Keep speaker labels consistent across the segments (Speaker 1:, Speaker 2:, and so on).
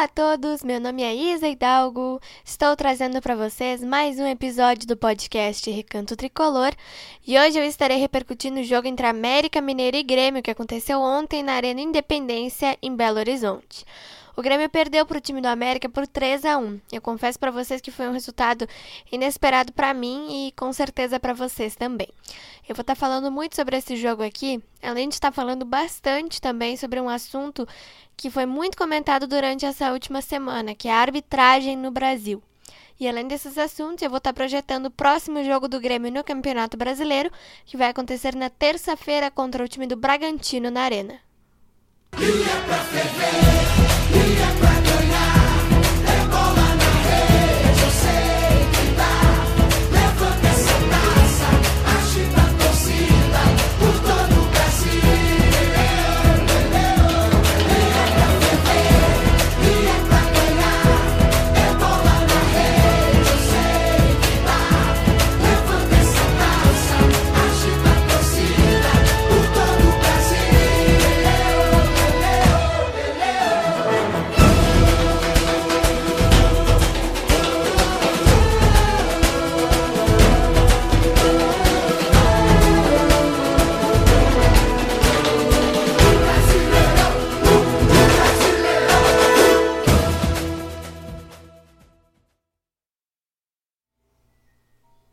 Speaker 1: Olá a todos, meu nome é Isa Hidalgo. Estou trazendo para vocês mais um episódio do podcast Recanto Tricolor e hoje eu estarei repercutindo o jogo entre América Mineiro e Grêmio que aconteceu ontem na Arena Independência em Belo Horizonte. O Grêmio perdeu para o time do América por 3 a 1. Eu confesso para vocês que foi um resultado inesperado para mim e com certeza para vocês também. Eu vou estar tá falando muito sobre esse jogo aqui, além de estar falando bastante também sobre um assunto que foi muito comentado durante essa última semana, que é a arbitragem no Brasil. E além desses assuntos, eu vou estar projetando o próximo jogo do Grêmio no Campeonato Brasileiro, que vai acontecer na terça-feira contra o time do Bragantino na Arena. E é pra ferver,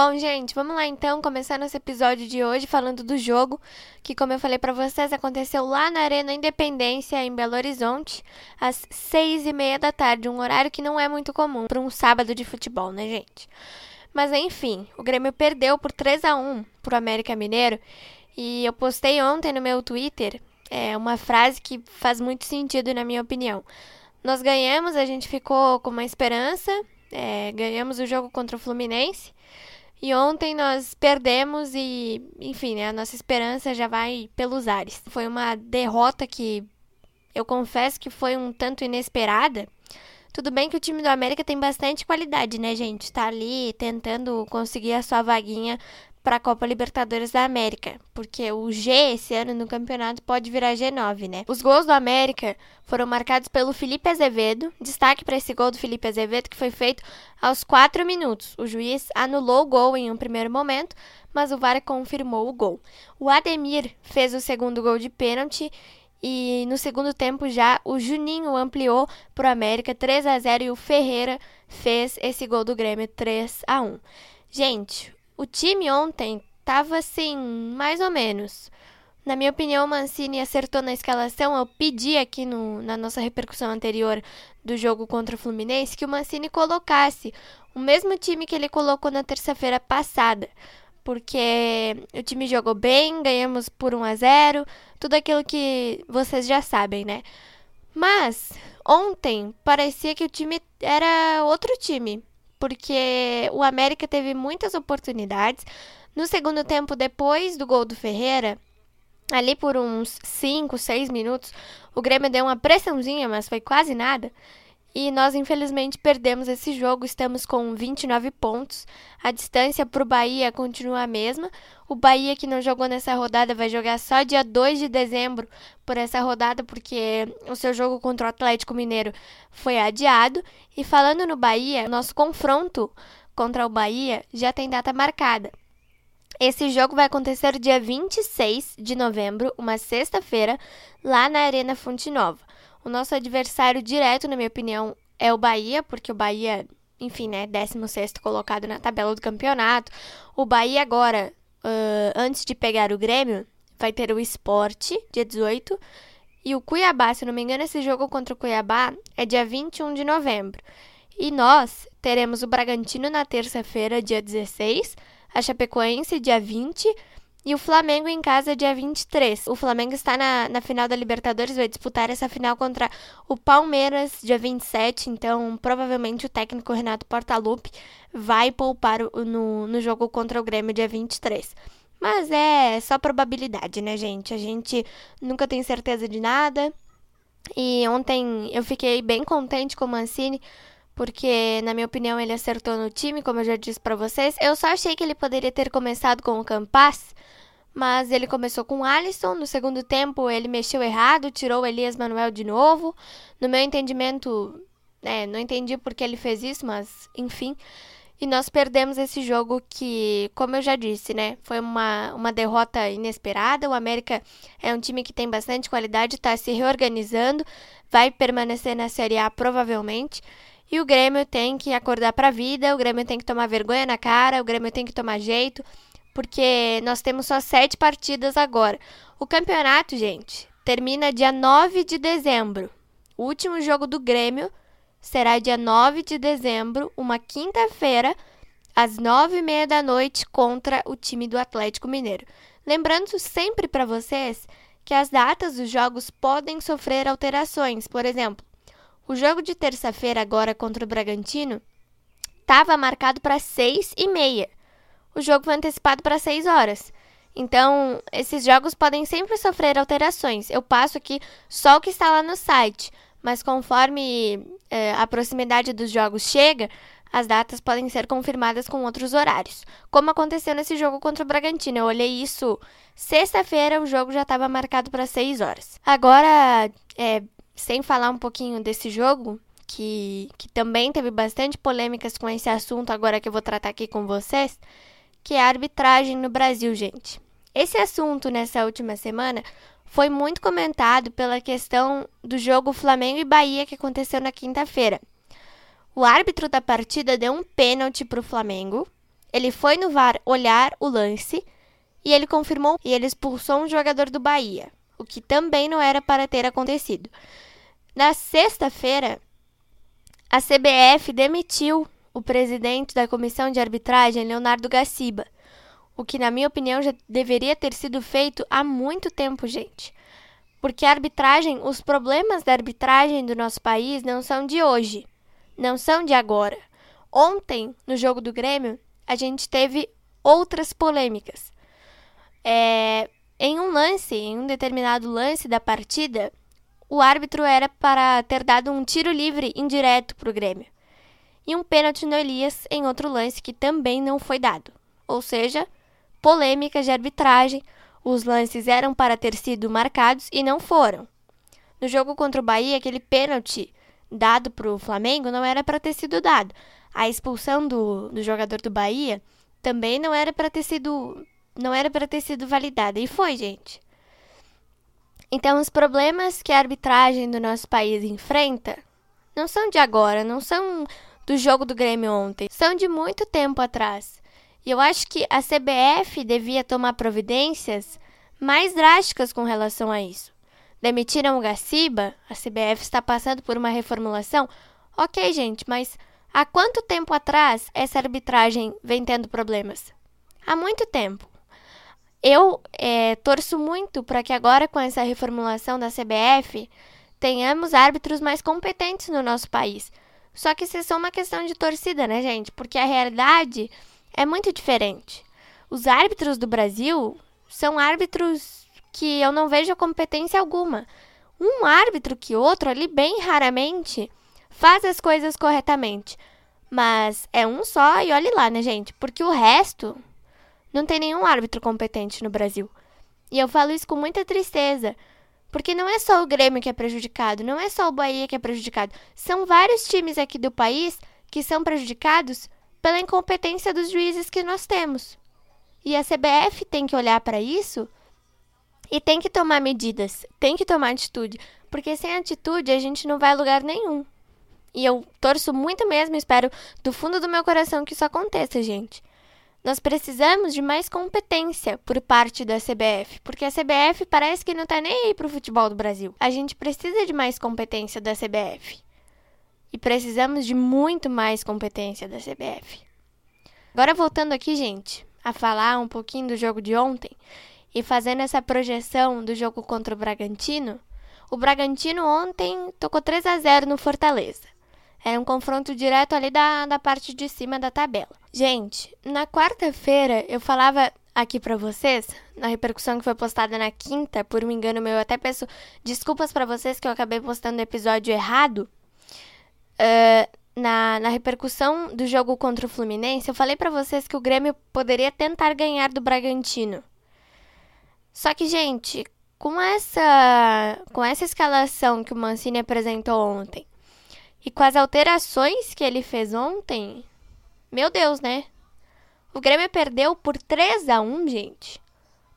Speaker 1: Bom, gente, vamos lá então, começar nosso episódio de hoje falando do jogo, que como eu falei para vocês, aconteceu lá na Arena Independência, em Belo Horizonte, às seis e meia da tarde, um horário que não é muito comum para um sábado de futebol, né, gente? Mas enfim, o Grêmio perdeu por 3 a 1 pro América Mineiro, e eu postei ontem no meu Twitter é, uma frase que faz muito sentido na minha opinião. Nós ganhamos, a gente ficou com uma esperança, é, ganhamos o jogo contra o Fluminense, e ontem nós perdemos e, enfim, né, a nossa esperança já vai pelos ares. Foi uma derrota que eu confesso que foi um tanto inesperada. Tudo bem que o time do América tem bastante qualidade, né, gente? Tá ali tentando conseguir a sua vaguinha para a Copa Libertadores da América, porque o G esse ano no campeonato pode virar G9, né? Os gols do América foram marcados pelo Felipe Azevedo. Destaque para esse gol do Felipe Azevedo que foi feito aos 4 minutos. O juiz anulou o gol em um primeiro momento, mas o VAR confirmou o gol. O Ademir fez o segundo gol de pênalti e no segundo tempo já o Juninho ampliou para o América 3 a 0 e o Ferreira fez esse gol do Grêmio 3 a 1. Gente, o time ontem estava assim, mais ou menos. Na minha opinião, o Mancini acertou na escalação. Eu pedi aqui no, na nossa repercussão anterior do jogo contra o Fluminense que o Mancini colocasse o mesmo time que ele colocou na terça-feira passada. Porque o time jogou bem, ganhamos por 1 a 0 tudo aquilo que vocês já sabem, né? Mas ontem parecia que o time era outro time porque o América teve muitas oportunidades. No segundo tempo, depois do gol do Ferreira, ali por uns 5, 6 minutos, o Grêmio deu uma pressãozinha, mas foi quase nada. E nós, infelizmente, perdemos esse jogo. Estamos com 29 pontos. A distância para o Bahia continua a mesma. O Bahia, que não jogou nessa rodada, vai jogar só dia 2 de dezembro por essa rodada, porque o seu jogo contra o Atlético Mineiro foi adiado. E falando no Bahia, nosso confronto contra o Bahia já tem data marcada. Esse jogo vai acontecer dia 26 de novembro, uma sexta-feira, lá na Arena Fonte Nova. O nosso adversário direto, na minha opinião, é o Bahia, porque o Bahia, enfim, né, 16 colocado na tabela do campeonato. O Bahia agora, uh, antes de pegar o Grêmio, vai ter o Esporte, dia 18. E o Cuiabá, se não me engano, esse jogo contra o Cuiabá é dia 21 de novembro. E nós teremos o Bragantino na terça-feira, dia 16, a Chapecoense, dia 20, e o Flamengo em casa dia 23. O Flamengo está na, na final da Libertadores, vai disputar essa final contra o Palmeiras dia 27. Então, provavelmente o técnico Renato Portaluppi vai poupar no, no jogo contra o Grêmio dia 23. Mas é só probabilidade, né, gente? A gente nunca tem certeza de nada. E ontem eu fiquei bem contente com o Mancini porque na minha opinião ele acertou no time, como eu já disse para vocês. Eu só achei que ele poderia ter começado com o Campas, mas ele começou com o Alisson. No segundo tempo ele mexeu errado, tirou o Elias Manuel de novo. No meu entendimento, É, não entendi por que ele fez isso, mas enfim. E nós perdemos esse jogo que, como eu já disse, né? Foi uma, uma derrota inesperada. O América é um time que tem bastante qualidade, está se reorganizando, vai permanecer na Série A provavelmente. E o Grêmio tem que acordar para a vida, o Grêmio tem que tomar vergonha na cara, o Grêmio tem que tomar jeito, porque nós temos só sete partidas agora. O campeonato, gente, termina dia 9 de dezembro. O último jogo do Grêmio será dia 9 de dezembro, uma quinta-feira, às nove e meia da noite, contra o time do Atlético Mineiro. Lembrando sempre para vocês que as datas dos jogos podem sofrer alterações. Por exemplo, o jogo de terça-feira, agora contra o Bragantino, estava marcado para seis e meia. O jogo foi antecipado para seis horas. Então, esses jogos podem sempre sofrer alterações. Eu passo aqui só o que está lá no site mas conforme é, a proximidade dos jogos chega, as datas podem ser confirmadas com outros horários. Como aconteceu nesse jogo contra o Bragantino. Eu olhei isso sexta-feira, o jogo já estava marcado para 6 horas. Agora, é, sem falar um pouquinho desse jogo, que, que também teve bastante polêmicas com esse assunto, agora que eu vou tratar aqui com vocês, que é a arbitragem no Brasil, gente. Esse assunto nessa última semana foi muito comentado pela questão do jogo Flamengo e Bahia que aconteceu na quinta-feira. O árbitro da partida deu um pênalti para o Flamengo. Ele foi no VAR olhar o lance e ele confirmou e ele expulsou um jogador do Bahia, o que também não era para ter acontecido. Na sexta-feira, a CBF demitiu o presidente da comissão de arbitragem, Leonardo Gaciba o que, na minha opinião, já deveria ter sido feito há muito tempo, gente. Porque a arbitragem, os problemas da arbitragem do nosso país não são de hoje, não são de agora. Ontem, no jogo do Grêmio, a gente teve outras polêmicas. É, em um lance, em um determinado lance da partida, o árbitro era para ter dado um tiro livre indireto para o Grêmio. E um pênalti no Elias em outro lance que também não foi dado. Ou seja, polêmicas de arbitragem. Os lances eram para ter sido marcados e não foram. No jogo contra o Bahia, aquele pênalti dado para o Flamengo não era para ter sido dado. A expulsão do, do jogador do Bahia também não era para ter sido não era para ter sido validada e foi, gente. Então, os problemas que a arbitragem do nosso país enfrenta não são de agora, não são do jogo do Grêmio ontem, são de muito tempo atrás. E eu acho que a CBF devia tomar providências mais drásticas com relação a isso. Demitiram o Gaciba, a CBF está passando por uma reformulação. Ok, gente, mas há quanto tempo atrás essa arbitragem vem tendo problemas? Há muito tempo. Eu é, torço muito para que agora, com essa reformulação da CBF, tenhamos árbitros mais competentes no nosso país. Só que isso é só uma questão de torcida, né, gente? Porque a realidade é muito diferente. Os árbitros do Brasil são árbitros que eu não vejo competência alguma. Um árbitro que outro ali, bem raramente, faz as coisas corretamente. Mas é um só e olhe lá, né, gente? Porque o resto não tem nenhum árbitro competente no Brasil. E eu falo isso com muita tristeza. Porque não é só o Grêmio que é prejudicado, não é só o Bahia que é prejudicado. São vários times aqui do país que são prejudicados pela incompetência dos juízes que nós temos. E a CBF tem que olhar para isso e tem que tomar medidas, tem que tomar atitude, porque sem atitude a gente não vai a lugar nenhum. E eu torço muito mesmo, espero do fundo do meu coração que isso aconteça, gente. Nós precisamos de mais competência por parte da CBF, porque a CBF parece que não tá nem aí pro futebol do Brasil. A gente precisa de mais competência da CBF. E precisamos de muito mais competência da CBF. Agora voltando aqui, gente, a falar um pouquinho do jogo de ontem e fazendo essa projeção do jogo contra o Bragantino. O Bragantino ontem tocou 3 a 0 no Fortaleza. Era um confronto direto ali da, da parte de cima da tabela. Gente, na quarta-feira eu falava aqui para vocês, na repercussão que foi postada na quinta, por um engano meu, eu até peço desculpas para vocês que eu acabei postando o episódio errado, Uh, na, na repercussão do jogo contra o Fluminense, eu falei para vocês que o Grêmio poderia tentar ganhar do Bragantino. Só que, gente, com essa, com essa escalação que o Mancini apresentou ontem, E com as alterações que ele fez ontem, meu Deus, né? O Grêmio perdeu por 3 a 1, gente.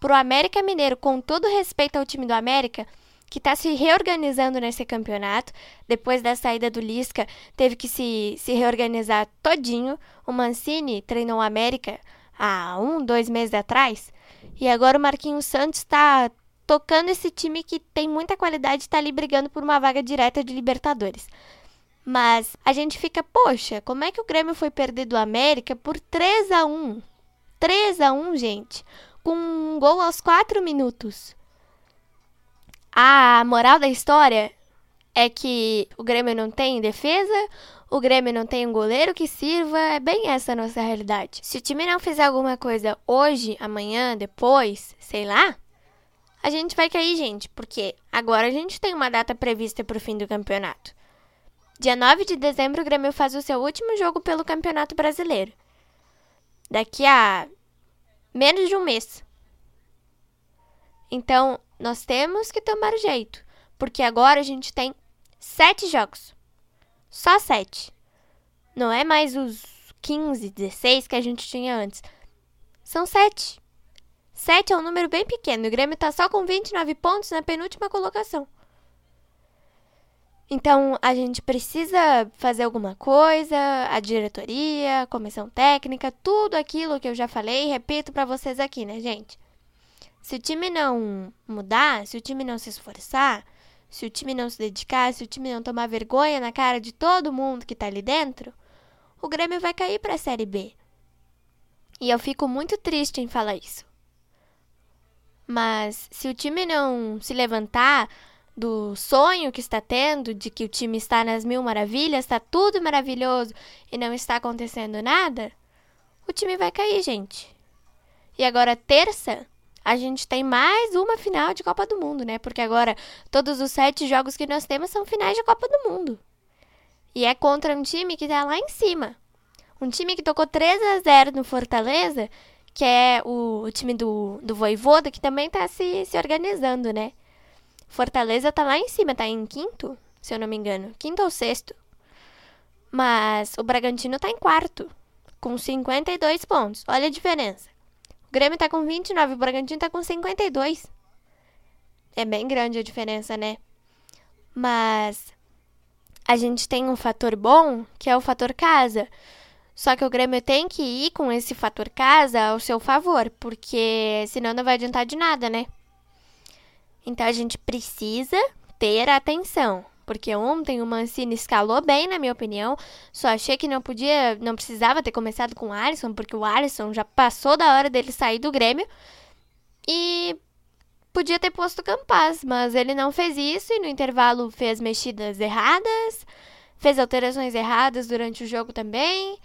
Speaker 1: Pro América Mineiro, com todo respeito ao time do América, que está se reorganizando nesse campeonato. Depois da saída do Lisca, teve que se, se reorganizar todinho. O Mancini treinou o América há um, dois meses atrás. E agora o Marquinhos Santos está tocando esse time que tem muita qualidade e está ali brigando por uma vaga direta de Libertadores. Mas a gente fica, poxa, como é que o Grêmio foi perder do América por 3 a 1 3 a 1 gente. Com um gol aos 4 minutos. A moral da história é que o Grêmio não tem defesa, o Grêmio não tem um goleiro que sirva, é bem essa a nossa realidade. Se o time não fizer alguma coisa hoje, amanhã, depois, sei lá, a gente vai cair, gente, porque agora a gente tem uma data prevista para o fim do campeonato. Dia 9 de dezembro, o Grêmio faz o seu último jogo pelo Campeonato Brasileiro. Daqui a menos de um mês. Então, nós temos que tomar jeito, porque agora a gente tem sete jogos. Só sete. Não é mais os 15, 16 que a gente tinha antes. São sete. Sete é um número bem pequeno. O Grêmio está só com 29 pontos na penúltima colocação. Então, a gente precisa fazer alguma coisa, a diretoria, a comissão técnica, tudo aquilo que eu já falei, repito para vocês aqui, né, gente? Se o time não mudar, se o time não se esforçar, se o time não se dedicar, se o time não tomar vergonha na cara de todo mundo que tá ali dentro, o Grêmio vai cair para a Série B. E eu fico muito triste em falar isso. Mas se o time não se levantar do sonho que está tendo, de que o time está nas mil maravilhas, está tudo maravilhoso e não está acontecendo nada, o time vai cair, gente. E agora, terça, a gente tem mais uma final de Copa do Mundo, né? Porque agora todos os sete jogos que nós temos são finais de Copa do Mundo. E é contra um time que tá lá em cima. Um time que tocou 3 a 0 no Fortaleza, que é o, o time do, do Voivoda, que também tá se, se organizando, né? Fortaleza tá lá em cima, tá em quinto, se eu não me engano. Quinto ou sexto. Mas o Bragantino tá em quarto, com 52 pontos. Olha a diferença. O Grêmio tá com 29, o Bragantino tá com 52. É bem grande a diferença, né? Mas a gente tem um fator bom, que é o fator casa. Só que o Grêmio tem que ir com esse fator casa ao seu favor, porque senão não vai adiantar de nada, né? Então a gente precisa ter atenção. Porque ontem o Mancini escalou bem, na minha opinião. Só achei que não podia, não precisava ter começado com o Alisson, porque o Alisson já passou da hora dele sair do Grêmio. E podia ter posto o Campaz, mas ele não fez isso e no intervalo fez mexidas erradas, fez alterações erradas durante o jogo também.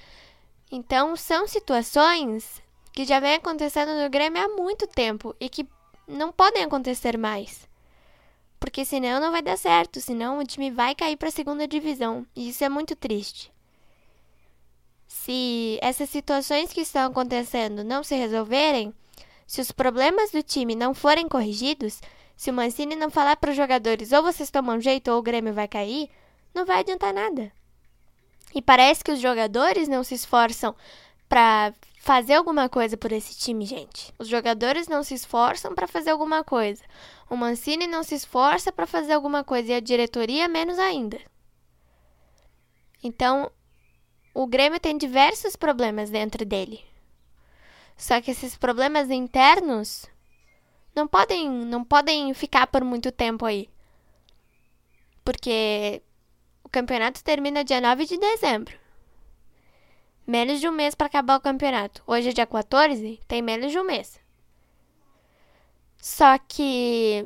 Speaker 1: Então são situações que já vem acontecendo no Grêmio há muito tempo e que não podem acontecer mais. Porque senão não vai dar certo, senão o time vai cair para a segunda divisão. E isso é muito triste. Se essas situações que estão acontecendo não se resolverem, se os problemas do time não forem corrigidos, se o Mancini não falar para os jogadores ou vocês tomam jeito ou o Grêmio vai cair, não vai adiantar nada. E parece que os jogadores não se esforçam para fazer alguma coisa por esse time, gente. Os jogadores não se esforçam para fazer alguma coisa. O Mancini não se esforça para fazer alguma coisa e a diretoria menos ainda. Então, o Grêmio tem diversos problemas dentro dele. Só que esses problemas internos não podem, não podem ficar por muito tempo aí. Porque o campeonato termina dia 9 de dezembro. Menos de um mês para acabar o campeonato. Hoje é dia 14, tem menos de um mês. Só que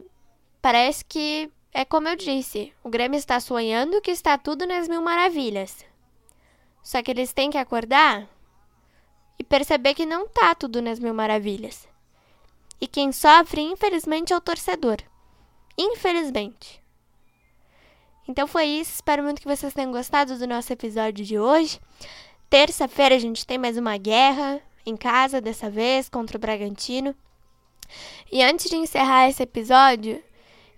Speaker 1: parece que é como eu disse, o Grêmio está sonhando que está tudo nas mil maravilhas. Só que eles têm que acordar e perceber que não tá tudo nas mil maravilhas. E quem sofre, infelizmente, é o torcedor. Infelizmente. Então foi isso. Espero muito que vocês tenham gostado do nosso episódio de hoje. Terça-feira a gente tem mais uma guerra em casa, dessa vez, contra o Bragantino. E antes de encerrar esse episódio,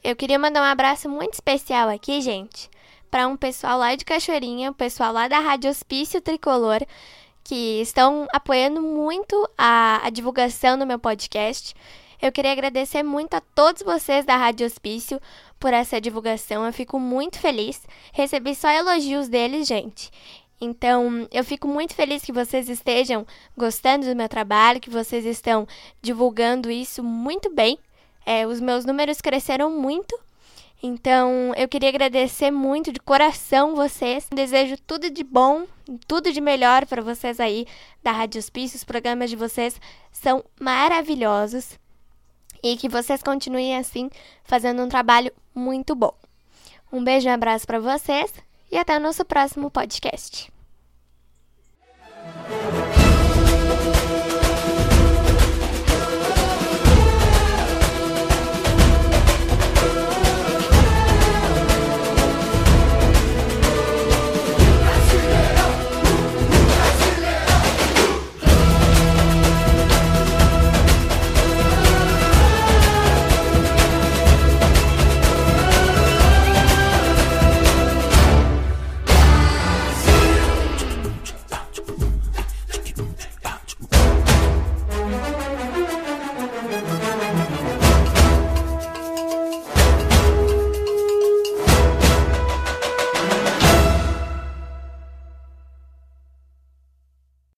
Speaker 1: eu queria mandar um abraço muito especial aqui, gente, para um pessoal lá de Cachoeirinha, o pessoal lá da Rádio Hospício Tricolor, que estão apoiando muito a, a divulgação do meu podcast. Eu queria agradecer muito a todos vocês da Rádio Hospício por essa divulgação. Eu fico muito feliz. Recebi só elogios deles, gente. Então, eu fico muito feliz que vocês estejam gostando do meu trabalho, que vocês estão divulgando isso muito bem. É, os meus números cresceram muito. Então, eu queria agradecer muito de coração vocês. Desejo tudo de bom, tudo de melhor para vocês aí da Rádio Hospício. Os programas de vocês são maravilhosos e que vocês continuem assim, fazendo um trabalho muito bom. Um beijo e um abraço para vocês e até o nosso próximo podcast. Thank you.